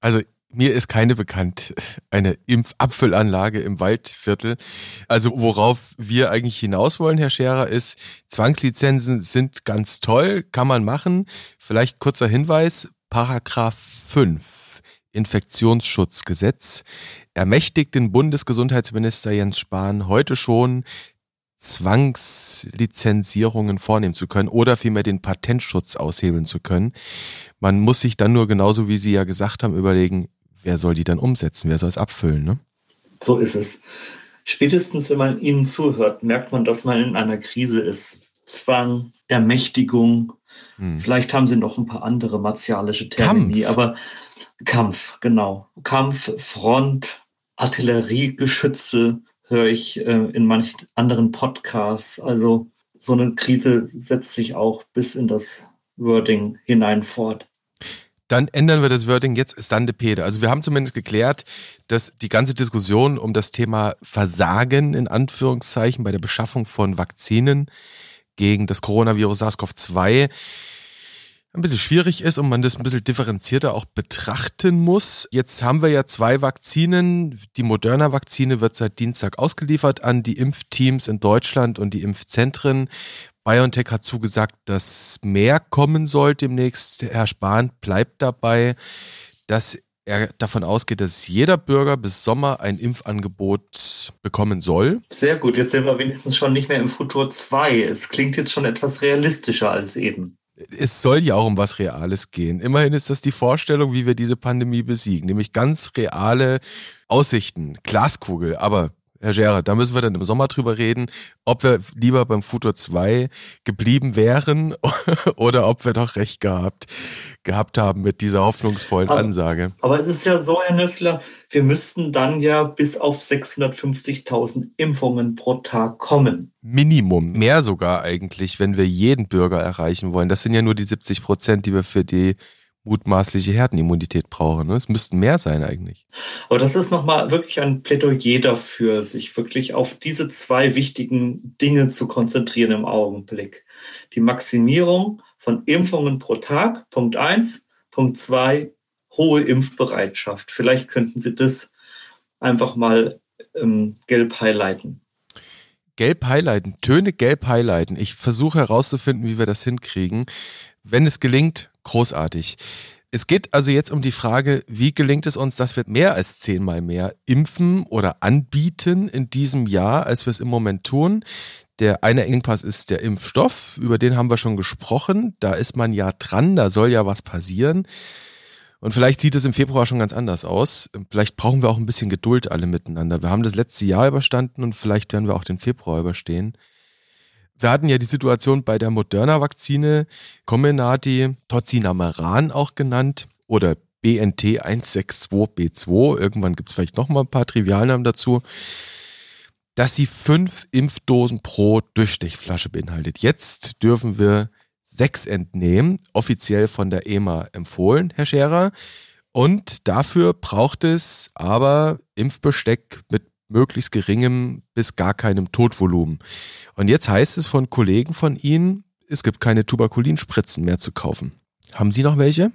Speaker 2: Also mir ist keine bekannt, eine Impfabfüllanlage im Waldviertel. Also worauf wir eigentlich hinaus wollen, Herr Scherer, ist, Zwangslizenzen sind ganz toll, kann man machen. Vielleicht kurzer Hinweis, Paragraph 5 Infektionsschutzgesetz ermächtigt den Bundesgesundheitsminister Jens Spahn heute schon, Zwangslizenzierungen vornehmen zu können oder vielmehr den Patentschutz aushebeln zu können. Man muss sich dann nur genauso, wie Sie ja gesagt haben, überlegen, wer soll die dann umsetzen? Wer soll es abfüllen? Ne?
Speaker 1: So ist es. Spätestens, wenn man ihnen zuhört, merkt man, dass man in einer Krise ist. Zwang, Ermächtigung, hm. vielleicht haben sie noch ein paar andere martialische Termini, Kampf. aber Kampf, genau. Kampf, Front, Artilleriegeschütze höre ich äh, in manchen anderen Podcasts. Also so eine Krise setzt sich auch bis in das Wording hinein fort.
Speaker 2: Dann ändern wir das Wording jetzt Stande Pede. Also wir haben zumindest geklärt, dass die ganze Diskussion um das Thema Versagen in Anführungszeichen bei der Beschaffung von Vakzinen gegen das Coronavirus SARS-CoV-2 ein bisschen schwierig ist und man das ein bisschen differenzierter auch betrachten muss. Jetzt haben wir ja zwei Vakzinen. Die Moderna-Vakzine wird seit Dienstag ausgeliefert an die Impfteams in Deutschland und die Impfzentren. BioNTech hat zugesagt, dass mehr kommen soll demnächst. Herr Spahn bleibt dabei, dass er davon ausgeht, dass jeder Bürger bis Sommer ein Impfangebot bekommen soll.
Speaker 1: Sehr gut, jetzt sind wir wenigstens schon nicht mehr im Futur 2. Es klingt jetzt schon etwas realistischer als eben.
Speaker 2: Es soll ja auch um was Reales gehen. Immerhin ist das die Vorstellung, wie wir diese Pandemie besiegen, nämlich ganz reale Aussichten, Glaskugel. Aber Herr Scherer, da müssen wir dann im Sommer drüber reden, ob wir lieber beim Futur 2 geblieben wären oder ob wir doch recht gehabt, gehabt haben mit dieser hoffnungsvollen
Speaker 1: aber,
Speaker 2: Ansage.
Speaker 1: Aber es ist ja so, Herr Nössler, wir müssten dann ja bis auf 650.000 Impfungen pro Tag kommen.
Speaker 2: Minimum, mehr sogar eigentlich, wenn wir jeden Bürger erreichen wollen. Das sind ja nur die 70 Prozent, die wir für die mutmaßliche Herdenimmunität brauche. Ne? Es müssten mehr sein eigentlich.
Speaker 1: Aber das ist nochmal wirklich ein Plädoyer dafür, sich wirklich auf diese zwei wichtigen Dinge zu konzentrieren im Augenblick. Die Maximierung von Impfungen pro Tag, Punkt eins. Punkt zwei, hohe Impfbereitschaft. Vielleicht könnten Sie das einfach mal ähm, gelb highlighten.
Speaker 2: Gelb highlighten, Töne gelb highlighten. Ich versuche herauszufinden, wie wir das hinkriegen. Wenn es gelingt, großartig. Es geht also jetzt um die Frage, wie gelingt es uns, dass wir mehr als zehnmal mehr impfen oder anbieten in diesem Jahr, als wir es im Moment tun. Der eine Engpass ist der Impfstoff, über den haben wir schon gesprochen. Da ist man ja dran, da soll ja was passieren. Und vielleicht sieht es im Februar schon ganz anders aus. Vielleicht brauchen wir auch ein bisschen Geduld alle miteinander. Wir haben das letzte Jahr überstanden und vielleicht werden wir auch den Februar überstehen. Wir hatten ja die Situation bei der Moderna-Vakzine, Comenati, Tozinamaran auch genannt oder BNT 162B2, irgendwann gibt es vielleicht noch mal ein paar Trivialnamen dazu, dass sie fünf Impfdosen pro Durchstechflasche beinhaltet. Jetzt dürfen wir sechs entnehmen, offiziell von der EMA empfohlen, Herr Scherer. Und dafür braucht es aber Impfbesteck mit möglichst geringem bis gar keinem Totvolumen. Und jetzt heißt es von Kollegen von Ihnen, es gibt keine Tuberkulinspritzen mehr zu kaufen. Haben Sie noch welche?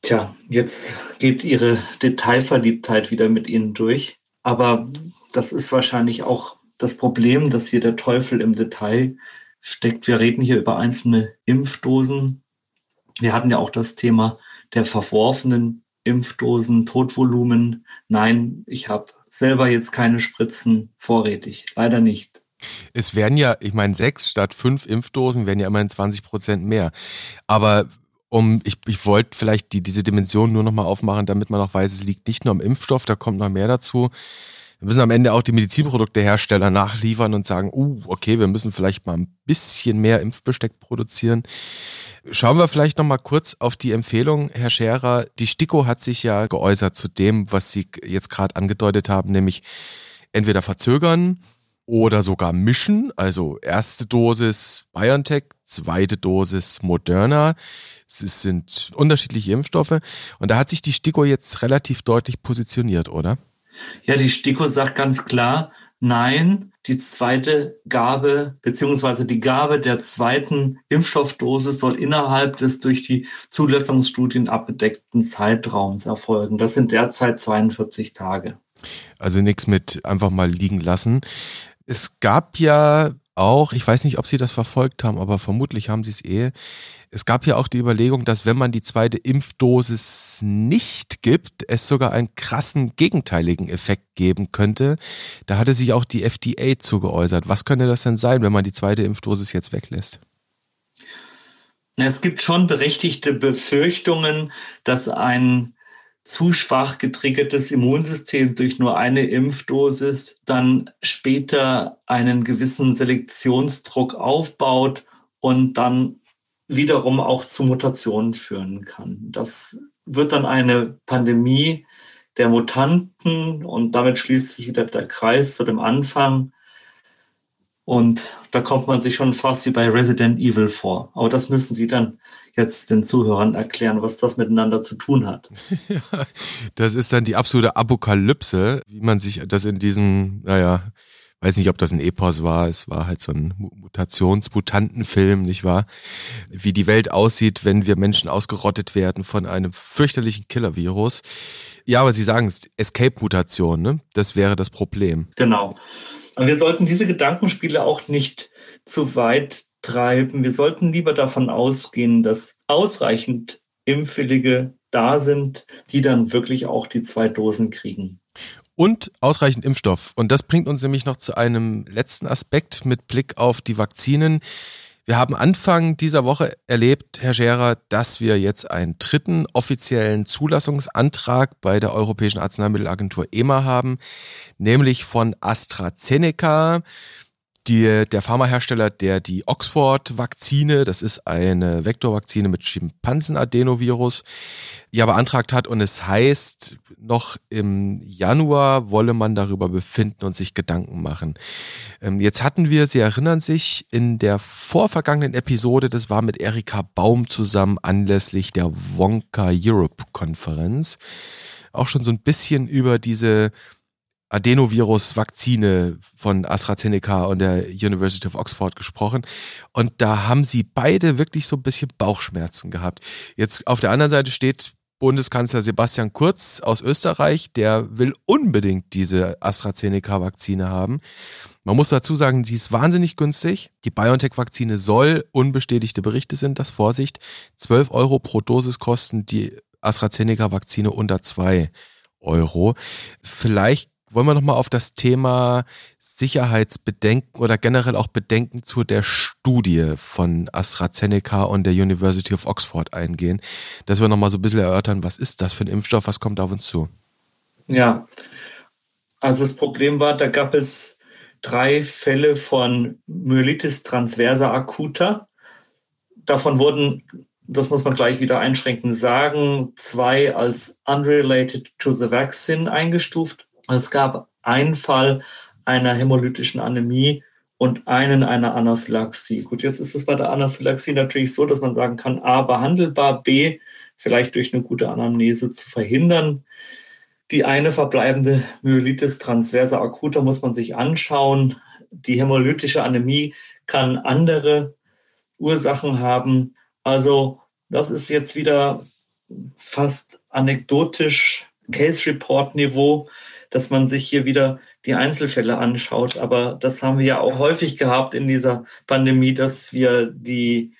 Speaker 1: Tja, jetzt geht Ihre Detailverliebtheit wieder mit Ihnen durch. Aber das ist wahrscheinlich auch das Problem, dass hier der Teufel im Detail steckt. Wir reden hier über einzelne Impfdosen. Wir hatten ja auch das Thema der verworfenen Impfdosen, Totvolumen. Nein, ich habe selber jetzt keine Spritzen vorrätig. Leider nicht.
Speaker 2: Es werden ja, ich meine, sechs statt fünf Impfdosen werden ja immerhin 20 Prozent mehr. Aber um, ich, ich wollte vielleicht die, diese Dimension nur nochmal aufmachen, damit man auch weiß, es liegt nicht nur am Impfstoff, da kommt noch mehr dazu. Wir müssen am Ende auch die Medizinproduktehersteller nachliefern und sagen, uh, okay, wir müssen vielleicht mal ein bisschen mehr Impfbesteck produzieren. Schauen wir vielleicht noch mal kurz auf die Empfehlung, Herr Scherer. Die STIKO hat sich ja geäußert zu dem, was Sie jetzt gerade angedeutet haben, nämlich entweder verzögern oder sogar mischen. Also erste Dosis BioNTech, zweite Dosis Moderna. Es sind unterschiedliche Impfstoffe. Und da hat sich die STIKO jetzt relativ deutlich positioniert, oder?
Speaker 1: Ja, die STIKO sagt ganz klar, nein, die zweite Gabe beziehungsweise die Gabe der zweiten Impfstoffdosis soll innerhalb des durch die Zulassungsstudien abgedeckten Zeitraums erfolgen. Das sind derzeit 42 Tage.
Speaker 2: Also nichts mit einfach mal liegen lassen. Es gab ja auch, ich weiß nicht, ob Sie das verfolgt haben, aber vermutlich haben Sie es eh. Es gab ja auch die Überlegung, dass wenn man die zweite Impfdosis nicht gibt, es sogar einen krassen gegenteiligen Effekt geben könnte. Da hatte sich auch die FDA zugeäußert. Was könnte das denn sein, wenn man die zweite Impfdosis jetzt weglässt?
Speaker 1: Es gibt schon berechtigte Befürchtungen, dass ein zu schwach getriggertes Immunsystem durch nur eine Impfdosis dann später einen gewissen Selektionsdruck aufbaut und dann wiederum auch zu Mutationen führen kann. Das wird dann eine Pandemie der Mutanten und damit schließt sich wieder der Kreis zu dem Anfang. Und da kommt man sich schon fast wie bei Resident Evil vor. Aber das müssen Sie dann jetzt den Zuhörern erklären, was das miteinander zu tun hat.
Speaker 2: Das ist dann die absolute Apokalypse, wie man sich das in diesem, naja, weiß nicht, ob das ein Epos war, es war halt so ein Mutations-Mutantenfilm, nicht wahr? Wie die Welt aussieht, wenn wir Menschen ausgerottet werden von einem fürchterlichen Killer-Virus. Ja, aber Sie sagen es, Escape-Mutation, ne? Das wäre das Problem.
Speaker 1: Genau. Aber wir sollten diese Gedankenspiele auch nicht zu weit treiben. Wir sollten lieber davon ausgehen, dass ausreichend Impfwillige da sind, die dann wirklich auch die zwei Dosen kriegen.
Speaker 2: Und ausreichend Impfstoff. Und das bringt uns nämlich noch zu einem letzten Aspekt mit Blick auf die Vakzinen. Wir haben Anfang dieser Woche erlebt, Herr Scherer, dass wir jetzt einen dritten offiziellen Zulassungsantrag bei der Europäischen Arzneimittelagentur EMA haben, nämlich von AstraZeneca die, der Pharmahersteller, der die Oxford-Vakzine, das ist eine Vektorvakzine mit Schimpansenadenovirus, ja beantragt hat und es heißt, noch im Januar wolle man darüber befinden und sich Gedanken machen. Ähm, jetzt hatten wir, Sie erinnern sich, in der vorvergangenen Episode, das war mit Erika Baum zusammen anlässlich der Wonka Europe Konferenz, auch schon so ein bisschen über diese Adenovirus-Vakzine von AstraZeneca und der University of Oxford gesprochen. Und da haben sie beide wirklich so ein bisschen Bauchschmerzen gehabt. Jetzt auf der anderen Seite steht Bundeskanzler Sebastian Kurz aus Österreich, der will unbedingt diese AstraZeneca-Vakzine haben. Man muss dazu sagen, die ist wahnsinnig günstig. Die BioNTech-Vakzine soll, unbestätigte Berichte sind das, Vorsicht, 12 Euro pro Dosis kosten, die AstraZeneca-Vakzine unter 2 Euro. Vielleicht wollen wir nochmal auf das Thema Sicherheitsbedenken oder generell auch Bedenken zu der Studie von AstraZeneca und der University of Oxford eingehen, dass wir nochmal so ein bisschen erörtern, was ist das für ein Impfstoff, was kommt auf uns zu?
Speaker 1: Ja, also das Problem war, da gab es drei Fälle von Myelitis transversa acuta. Davon wurden, das muss man gleich wieder einschränken, sagen, zwei als unrelated to the vaccine eingestuft es gab einen Fall einer hämolytischen Anämie und einen einer Anaphylaxie. Gut, jetzt ist es bei der Anaphylaxie natürlich so, dass man sagen kann, A, behandelbar, B, vielleicht durch eine gute Anamnese zu verhindern. Die eine verbleibende Myelitis transversa acuta muss man sich anschauen. Die hämolytische Anämie kann andere Ursachen haben. Also das ist jetzt wieder fast anekdotisch Case Report Niveau dass man sich hier wieder die Einzelfälle anschaut. Aber das haben wir ja auch häufig gehabt in dieser Pandemie, dass wir die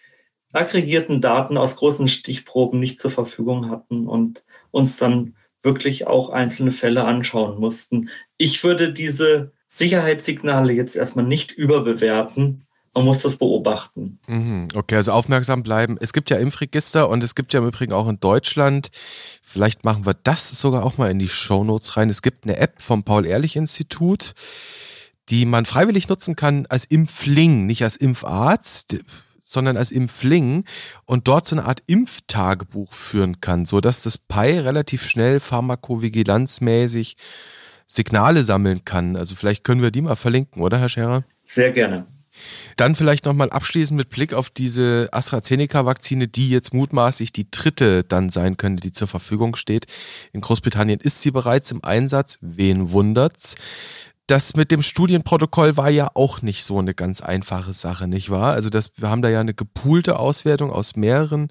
Speaker 1: aggregierten Daten aus großen Stichproben nicht zur Verfügung hatten und uns dann wirklich auch einzelne Fälle anschauen mussten. Ich würde diese Sicherheitssignale jetzt erstmal nicht überbewerten, man muss das beobachten.
Speaker 2: Mhm, okay, also aufmerksam bleiben. Es gibt ja Impfregister und es gibt ja im Übrigen auch in Deutschland, vielleicht machen wir das sogar auch mal in die Shownotes rein. Es gibt eine App vom Paul-Ehrlich-Institut, die man freiwillig nutzen kann als Impfling, nicht als Impfarzt, sondern als Impfling und dort so eine Art Impftagebuch führen kann, sodass das PI relativ schnell pharmakovigilanzmäßig Signale sammeln kann. Also vielleicht können wir die mal verlinken, oder Herr Scherer?
Speaker 1: Sehr gerne.
Speaker 2: Dann vielleicht nochmal abschließend mit Blick auf diese AstraZeneca-Vakzine, die jetzt mutmaßlich die dritte dann sein könnte, die zur Verfügung steht. In Großbritannien ist sie bereits im Einsatz. Wen wundert's? Das mit dem Studienprotokoll war ja auch nicht so eine ganz einfache Sache, nicht wahr? Also das, wir haben da ja eine gepoolte Auswertung aus mehreren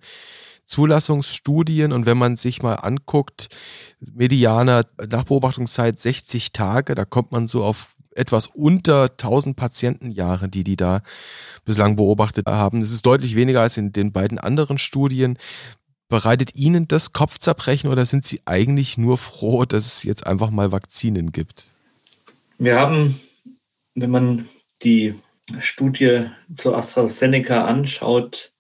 Speaker 2: Zulassungsstudien und wenn man sich mal anguckt, medianer Nachbeobachtungszeit 60 Tage, da kommt man so auf etwas unter 1000 Patientenjahre, die die da bislang beobachtet haben. Es ist deutlich weniger als in den beiden anderen Studien. Bereitet Ihnen das Kopfzerbrechen oder sind Sie eigentlich nur froh, dass es jetzt einfach mal Vakzinen gibt?
Speaker 1: Wir haben, wenn man die Studie zu AstraZeneca anschaut,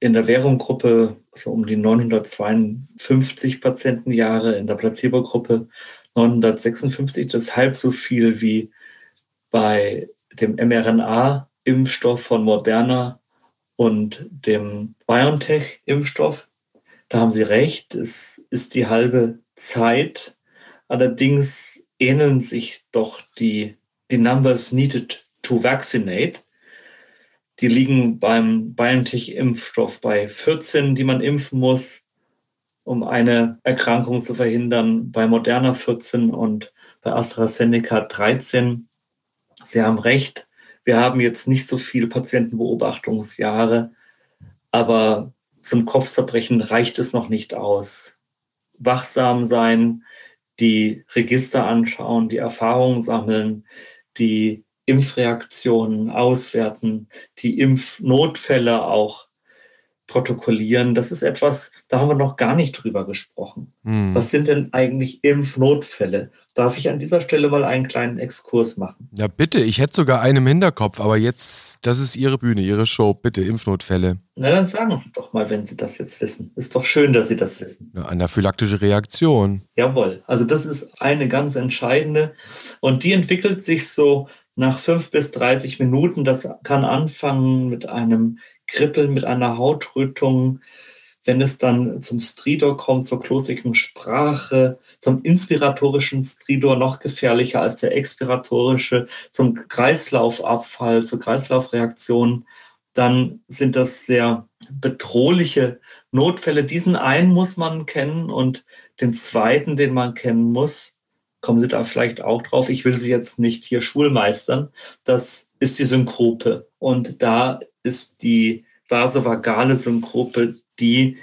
Speaker 1: in der Währunggruppe so um die 952 Patientenjahre, in der Placebo-Gruppe 956, das ist halb so viel wie bei dem mRNA-Impfstoff von Moderna und dem BioNTech-Impfstoff. Da haben Sie recht, es ist die halbe Zeit. Allerdings ähneln sich doch die, die Numbers needed to vaccinate. Die liegen beim BioNTech-Impfstoff bei 14, die man impfen muss um eine Erkrankung zu verhindern, bei Moderna 14 und bei AstraZeneca 13. Sie haben recht, wir haben jetzt nicht so viele Patientenbeobachtungsjahre, aber zum Kopfzerbrechen reicht es noch nicht aus. Wachsam sein, die Register anschauen, die Erfahrungen sammeln, die Impfreaktionen auswerten, die Impfnotfälle auch protokollieren. Das ist etwas, da haben wir noch gar nicht drüber gesprochen. Hm. Was sind denn eigentlich Impfnotfälle? Darf ich an dieser Stelle mal einen kleinen Exkurs machen?
Speaker 2: Ja, bitte. Ich hätte sogar einen im Hinterkopf, aber jetzt, das ist Ihre Bühne, Ihre Show. Bitte, Impfnotfälle.
Speaker 1: Na, dann sagen Sie doch mal, wenn Sie das jetzt wissen. Ist doch schön, dass Sie das wissen.
Speaker 2: Eine anaphylaktische Reaktion.
Speaker 1: Jawohl. Also, das ist eine ganz entscheidende. Und die entwickelt sich so nach fünf bis 30 Minuten. Das kann anfangen mit einem Kribbeln, mit einer Hautrötung. Wenn es dann zum Stridor kommt, zur klosigen Sprache, zum inspiratorischen Stridor noch gefährlicher als der expiratorische, zum Kreislaufabfall, zur Kreislaufreaktion, dann sind das sehr bedrohliche Notfälle. Diesen einen muss man kennen und den zweiten, den man kennen muss, kommen Sie da vielleicht auch drauf. Ich will Sie jetzt nicht hier schulmeistern. Das ist die Synkope. Und da ist die vasovagale Synkope die,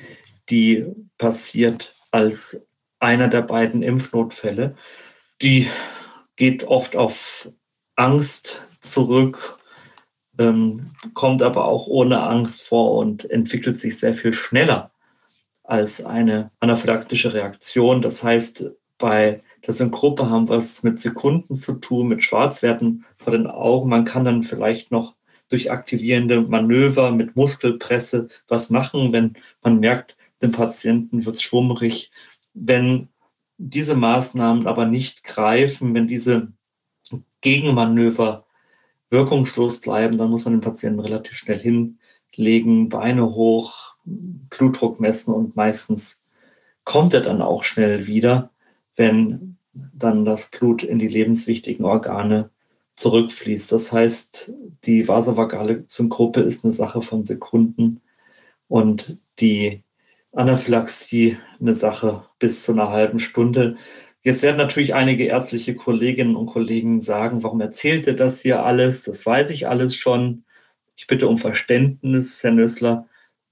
Speaker 1: die passiert als einer der beiden Impfnotfälle. Die geht oft auf Angst zurück, ähm, kommt aber auch ohne Angst vor und entwickelt sich sehr viel schneller als eine anaphylaktische Reaktion. Das heißt, bei der Synkope haben wir es mit Sekunden zu tun, mit Schwarzwerten vor den Augen. Man kann dann vielleicht noch durch aktivierende Manöver mit Muskelpresse was machen, wenn man merkt, dem Patienten wird schwummrig. Wenn diese Maßnahmen aber nicht greifen, wenn diese Gegenmanöver wirkungslos bleiben, dann muss man den Patienten relativ schnell hinlegen, Beine hoch, Blutdruck messen und meistens kommt er dann auch schnell wieder, wenn dann das Blut in die lebenswichtigen Organe zurückfließt. Das heißt, die vasovagale Synkope ist eine Sache von Sekunden und die Anaphylaxie eine Sache bis zu einer halben Stunde. Jetzt werden natürlich einige ärztliche Kolleginnen und Kollegen sagen, warum erzählt er das hier alles? Das weiß ich alles schon. Ich bitte um Verständnis, Herr Nössler.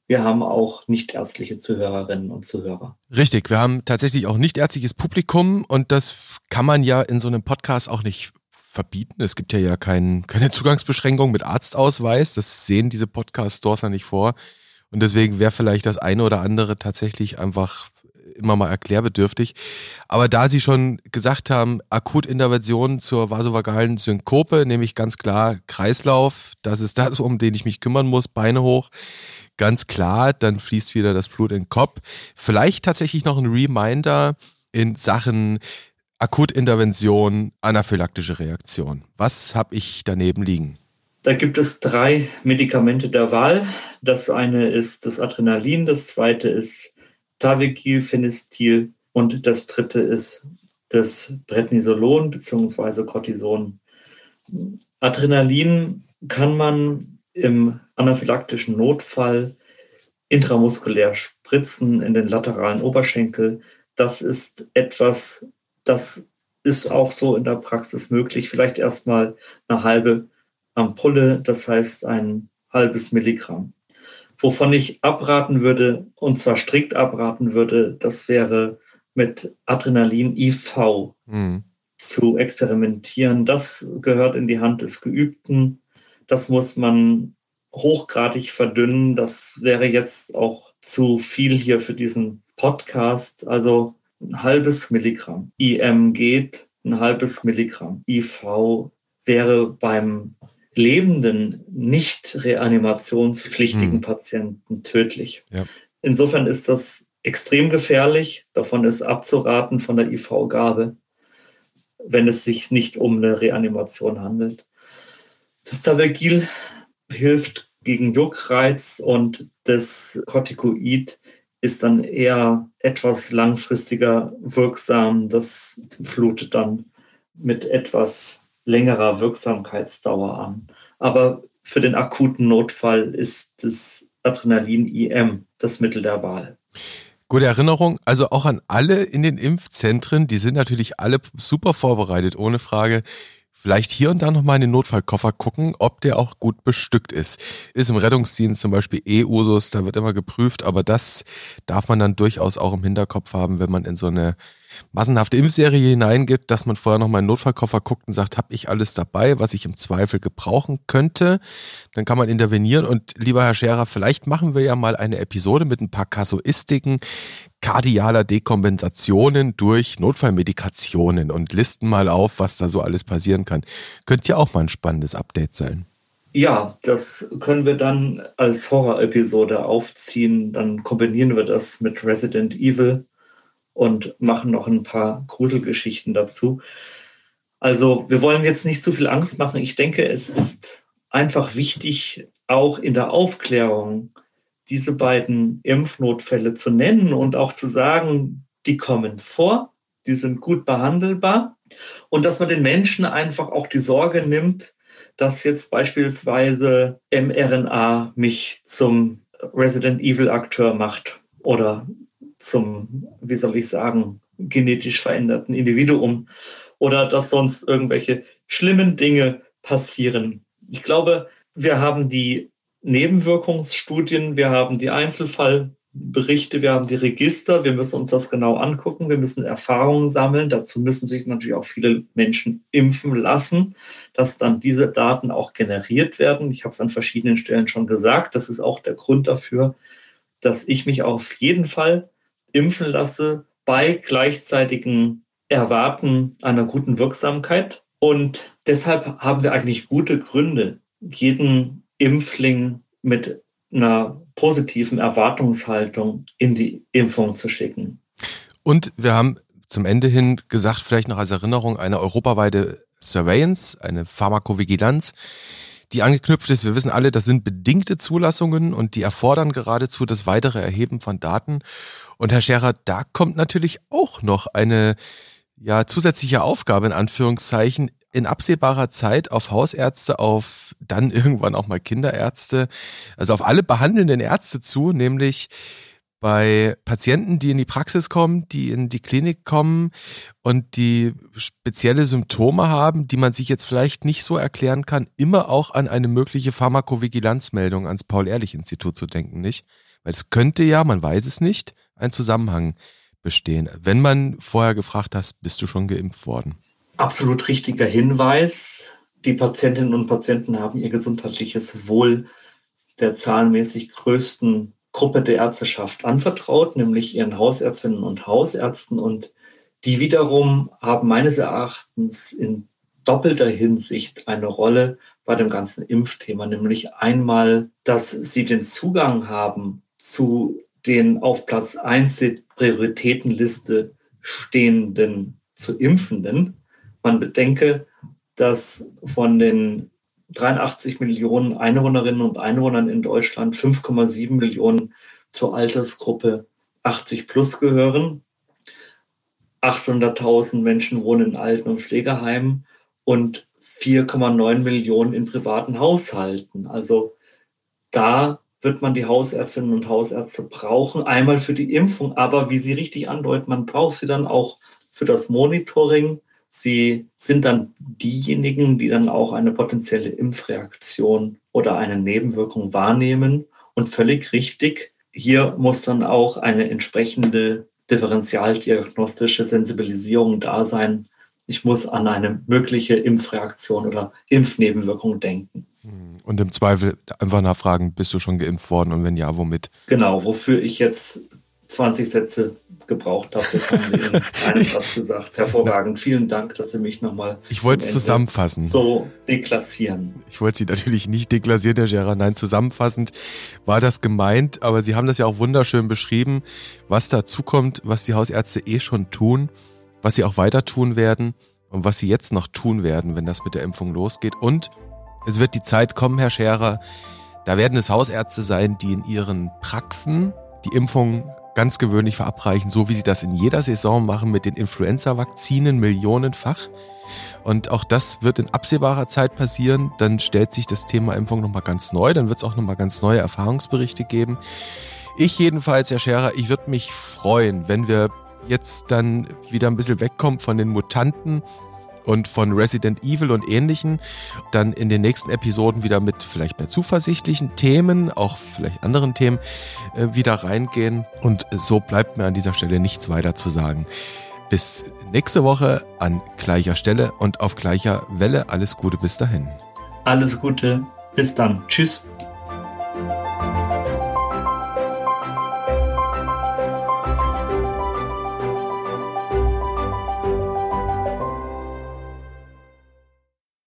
Speaker 1: Wir haben auch nichtärztliche Zuhörerinnen und Zuhörer.
Speaker 2: Richtig, wir haben tatsächlich auch nichtärztliches Publikum und das kann man ja in so einem Podcast auch nicht verbieten. Es gibt ja ja kein, keine Zugangsbeschränkung mit Arztausweis. Das sehen diese Podcast-Stores ja nicht vor. Und deswegen wäre vielleicht das eine oder andere tatsächlich einfach immer mal erklärbedürftig. Aber da Sie schon gesagt haben, Akutintervention zur vasovagalen Synkope, nämlich ganz klar Kreislauf, das ist das, um den ich mich kümmern muss, Beine hoch, ganz klar, dann fließt wieder das Blut in den Kopf. Vielleicht tatsächlich noch ein Reminder in Sachen Akutintervention, anaphylaktische Reaktion. Was habe ich daneben liegen?
Speaker 1: Da gibt es drei Medikamente der Wahl. Das eine ist das Adrenalin, das zweite ist Tavegil, Phenestil und das dritte ist das Prednisolon bzw. Cortison. Adrenalin kann man im anaphylaktischen Notfall intramuskulär spritzen in den lateralen Oberschenkel. Das ist etwas, das ist auch so in der Praxis möglich. Vielleicht erstmal eine halbe Ampulle, das heißt ein halbes Milligramm. Wovon ich abraten würde, und zwar strikt abraten würde, das wäre mit Adrenalin IV mhm. zu experimentieren. Das gehört in die Hand des Geübten. Das muss man hochgradig verdünnen. Das wäre jetzt auch zu viel hier für diesen Podcast. Also ein halbes Milligramm. IM geht ein halbes Milligramm. IV wäre beim lebenden, nicht reanimationspflichtigen hm. Patienten tödlich. Ja. Insofern ist das extrem gefährlich. Davon ist abzuraten von der IV-Gabe, wenn es sich nicht um eine Reanimation handelt. Das Tavergil hilft gegen Juckreiz und das Corticoid ist dann eher etwas langfristiger wirksam. Das flutet dann mit etwas längerer Wirksamkeitsdauer an. Aber für den akuten Notfall ist das Adrenalin-IM das Mittel der Wahl.
Speaker 2: Gute Erinnerung, also auch an alle in den Impfzentren, die sind natürlich alle super vorbereitet, ohne Frage vielleicht hier und da nochmal in den Notfallkoffer gucken, ob der auch gut bestückt ist. Ist im Rettungsdienst zum Beispiel E-Usus, da wird immer geprüft, aber das darf man dann durchaus auch im Hinterkopf haben, wenn man in so eine massenhafte Impfserie hineingibt, dass man vorher nochmal in den Notfallkoffer guckt und sagt, habe ich alles dabei, was ich im Zweifel gebrauchen könnte. Dann kann man intervenieren und lieber Herr Scherer, vielleicht machen wir ja mal eine Episode mit ein paar Kasuistiken kardialer Dekompensationen durch Notfallmedikationen und listen mal auf, was da so alles passieren kann. Könnte ja auch mal ein spannendes Update sein.
Speaker 1: Ja, das können wir dann als Horror-Episode aufziehen. Dann kombinieren wir das mit Resident Evil und machen noch ein paar Gruselgeschichten dazu. Also wir wollen jetzt nicht zu viel Angst machen. Ich denke, es ist einfach wichtig, auch in der Aufklärung diese beiden Impfnotfälle zu nennen und auch zu sagen, die kommen vor, die sind gut behandelbar und dass man den Menschen einfach auch die Sorge nimmt, dass jetzt beispielsweise mRNA mich zum Resident Evil Akteur macht oder zum, wie soll ich sagen, genetisch veränderten Individuum oder dass sonst irgendwelche schlimmen Dinge passieren. Ich glaube, wir haben die Nebenwirkungsstudien, wir haben die Einzelfallberichte, wir haben die Register, wir müssen uns das genau angucken, wir müssen Erfahrungen sammeln. Dazu müssen sich natürlich auch viele Menschen impfen lassen, dass dann diese Daten auch generiert werden. Ich habe es an verschiedenen Stellen schon gesagt. Das ist auch der Grund dafür, dass ich mich auf jeden Fall impfen lasse bei gleichzeitigem Erwarten einer guten Wirksamkeit. Und deshalb haben wir eigentlich gute Gründe, jeden Impfling mit einer positiven Erwartungshaltung in die Impfung zu schicken.
Speaker 2: Und wir haben zum Ende hin gesagt, vielleicht noch als Erinnerung, eine europaweite Surveillance, eine Pharmakovigilanz, die angeknüpft ist. Wir wissen alle, das sind bedingte Zulassungen und die erfordern geradezu das weitere Erheben von Daten. Und Herr Scherer, da kommt natürlich auch noch eine ja, zusätzliche Aufgabe in Anführungszeichen in absehbarer Zeit auf Hausärzte, auf dann irgendwann auch mal Kinderärzte, also auf alle behandelnden Ärzte zu, nämlich bei Patienten, die in die Praxis kommen, die in die Klinik kommen und die spezielle Symptome haben, die man sich jetzt vielleicht nicht so erklären kann, immer auch an eine mögliche Pharmakovigilanzmeldung ans Paul-Ehrlich-Institut zu denken, nicht? Weil es könnte ja, man weiß es nicht, ein Zusammenhang bestehen. Wenn man vorher gefragt hat, bist du schon geimpft worden?
Speaker 1: Absolut richtiger Hinweis. Die Patientinnen und Patienten haben ihr gesundheitliches Wohl der zahlenmäßig größten Gruppe der Ärzteschaft anvertraut, nämlich ihren Hausärztinnen und Hausärzten. Und die wiederum haben meines Erachtens in doppelter Hinsicht eine Rolle bei dem ganzen Impfthema, nämlich einmal, dass sie den Zugang haben zu den auf Platz 1 der Prioritätenliste stehenden zu Impfenden man bedenke, dass von den 83 Millionen Einwohnerinnen und Einwohnern in Deutschland 5,7 Millionen zur Altersgruppe 80 plus gehören. 800.000 Menschen wohnen in Alten- und Pflegeheimen und 4,9 Millionen in privaten Haushalten. Also da wird man die Hausärztinnen und Hausärzte brauchen, einmal für die Impfung, aber wie Sie richtig andeuten, man braucht sie dann auch für das Monitoring Sie sind dann diejenigen, die dann auch eine potenzielle Impfreaktion oder eine Nebenwirkung wahrnehmen. Und völlig richtig, hier muss dann auch eine entsprechende differentialdiagnostische Sensibilisierung da sein. Ich muss an eine mögliche Impfreaktion oder Impfnebenwirkung denken.
Speaker 2: Und im Zweifel einfach nachfragen, bist du schon geimpft worden und wenn ja, womit?
Speaker 1: Genau, wofür ich jetzt 20 Sätze gebraucht habe. Das haben Sie in einem Satz gesagt. Hervorragend. Vielen Dank, dass Sie mich nochmal.
Speaker 2: Ich wollte es zusammenfassen.
Speaker 1: So deklassieren.
Speaker 2: Ich wollte Sie natürlich nicht deklassieren, Herr Gerard. Nein, zusammenfassend war das gemeint, aber Sie haben das ja auch wunderschön beschrieben, was dazu kommt, was die Hausärzte eh schon tun, was sie auch weiter tun werden und was sie jetzt noch tun werden, wenn das mit der Impfung losgeht. Und es wird die Zeit kommen, Herr Scherer, da werden es Hausärzte sein, die in ihren Praxen die Impfung ganz gewöhnlich verabreichen, so wie sie das in jeder Saison machen mit den Influenza-Vakzinen millionenfach. Und auch das wird in absehbarer Zeit passieren. Dann stellt sich das Thema Impfung nochmal ganz neu. Dann wird es auch nochmal ganz neue Erfahrungsberichte geben. Ich jedenfalls, Herr Scherer, ich würde mich freuen, wenn wir jetzt dann wieder ein bisschen wegkommen von den Mutanten und von Resident Evil und ähnlichen. Dann in den nächsten Episoden wieder mit vielleicht mehr zuversichtlichen Themen, auch vielleicht anderen Themen äh, wieder reingehen. Und so bleibt mir an dieser Stelle nichts weiter zu sagen. Bis nächste Woche an gleicher Stelle und auf gleicher Welle. Alles Gute bis dahin.
Speaker 1: Alles Gute. Bis dann. Tschüss.